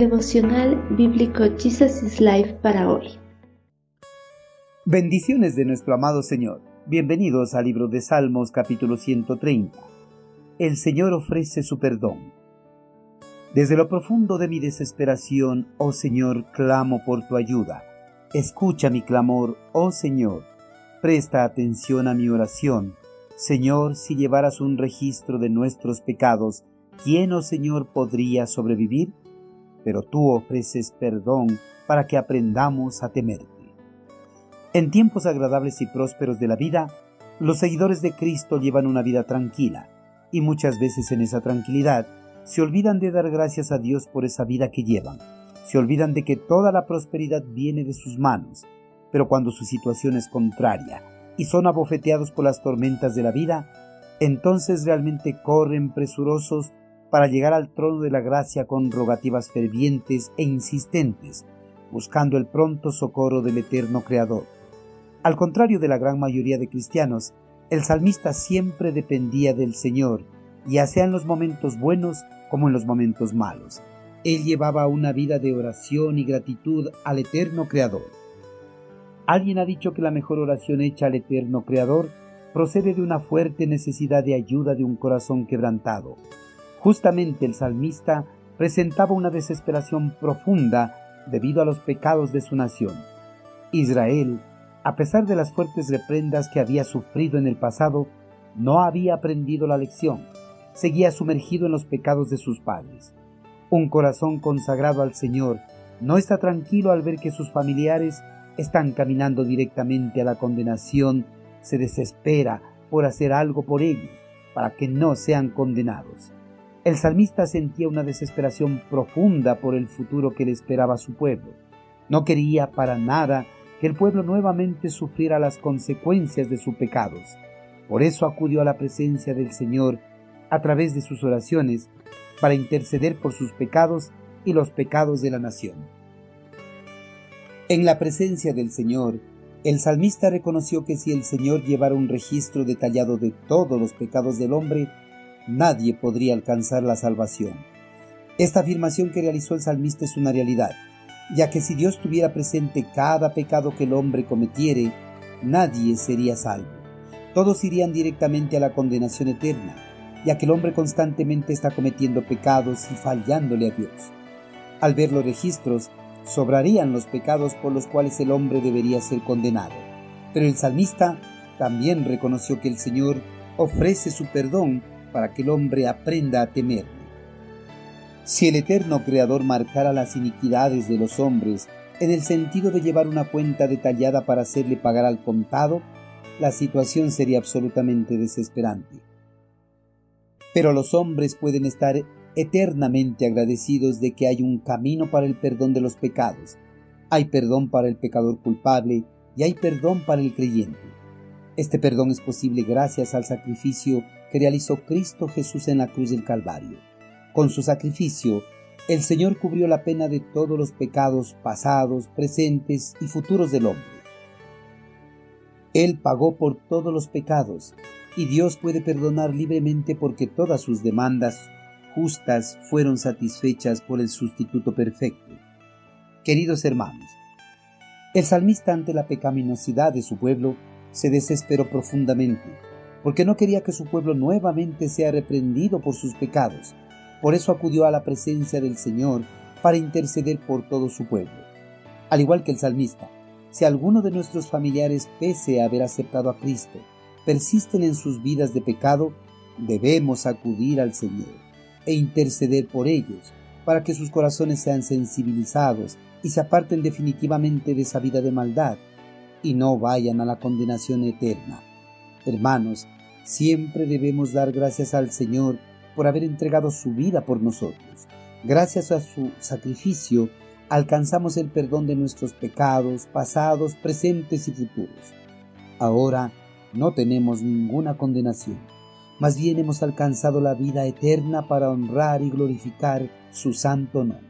Devocional Bíblico Jesus is Life para hoy. Bendiciones de nuestro amado Señor. Bienvenidos al libro de Salmos capítulo 130. El Señor ofrece su perdón. Desde lo profundo de mi desesperación, oh Señor, clamo por tu ayuda. Escucha mi clamor, oh Señor. Presta atención a mi oración. Señor, si llevaras un registro de nuestros pecados, ¿quién, oh Señor, podría sobrevivir? Pero tú ofreces perdón para que aprendamos a temerte. En tiempos agradables y prósperos de la vida, los seguidores de Cristo llevan una vida tranquila, y muchas veces en esa tranquilidad se olvidan de dar gracias a Dios por esa vida que llevan, se olvidan de que toda la prosperidad viene de sus manos, pero cuando su situación es contraria y son abofeteados por las tormentas de la vida, entonces realmente corren presurosos para llegar al trono de la gracia con rogativas fervientes e insistentes, buscando el pronto socorro del eterno Creador. Al contrario de la gran mayoría de cristianos, el salmista siempre dependía del Señor, ya sea en los momentos buenos como en los momentos malos. Él llevaba una vida de oración y gratitud al eterno Creador. Alguien ha dicho que la mejor oración hecha al eterno Creador procede de una fuerte necesidad de ayuda de un corazón quebrantado. Justamente el salmista presentaba una desesperación profunda debido a los pecados de su nación. Israel, a pesar de las fuertes reprendas que había sufrido en el pasado, no había aprendido la lección, seguía sumergido en los pecados de sus padres. Un corazón consagrado al Señor no está tranquilo al ver que sus familiares están caminando directamente a la condenación, se desespera por hacer algo por ellos, para que no sean condenados. El salmista sentía una desesperación profunda por el futuro que le esperaba a su pueblo. No quería para nada que el pueblo nuevamente sufriera las consecuencias de sus pecados. Por eso acudió a la presencia del Señor a través de sus oraciones para interceder por sus pecados y los pecados de la nación. En la presencia del Señor, el salmista reconoció que si el Señor llevara un registro detallado de todos los pecados del hombre, nadie podría alcanzar la salvación. Esta afirmación que realizó el salmista es una realidad, ya que si Dios tuviera presente cada pecado que el hombre cometiere, nadie sería salvo. Todos irían directamente a la condenación eterna, ya que el hombre constantemente está cometiendo pecados y fallándole a Dios. Al ver los registros, sobrarían los pecados por los cuales el hombre debería ser condenado. Pero el salmista también reconoció que el Señor ofrece su perdón para que el hombre aprenda a temerle. Si el eterno Creador marcara las iniquidades de los hombres en el sentido de llevar una cuenta detallada para hacerle pagar al contado, la situación sería absolutamente desesperante. Pero los hombres pueden estar eternamente agradecidos de que hay un camino para el perdón de los pecados. Hay perdón para el pecador culpable y hay perdón para el creyente. Este perdón es posible gracias al sacrificio que realizó Cristo Jesús en la cruz del Calvario. Con su sacrificio, el Señor cubrió la pena de todos los pecados pasados, presentes y futuros del hombre. Él pagó por todos los pecados y Dios puede perdonar libremente porque todas sus demandas justas fueron satisfechas por el sustituto perfecto. Queridos hermanos, el salmista ante la pecaminosidad de su pueblo se desesperó profundamente porque no quería que su pueblo nuevamente sea reprendido por sus pecados. Por eso acudió a la presencia del Señor para interceder por todo su pueblo. Al igual que el salmista, si alguno de nuestros familiares, pese a haber aceptado a Cristo, persisten en sus vidas de pecado, debemos acudir al Señor e interceder por ellos, para que sus corazones sean sensibilizados y se aparten definitivamente de esa vida de maldad y no vayan a la condenación eterna. Hermanos, siempre debemos dar gracias al Señor por haber entregado su vida por nosotros. Gracias a su sacrificio, alcanzamos el perdón de nuestros pecados pasados, presentes y futuros. Ahora no tenemos ninguna condenación, más bien hemos alcanzado la vida eterna para honrar y glorificar su santo nombre.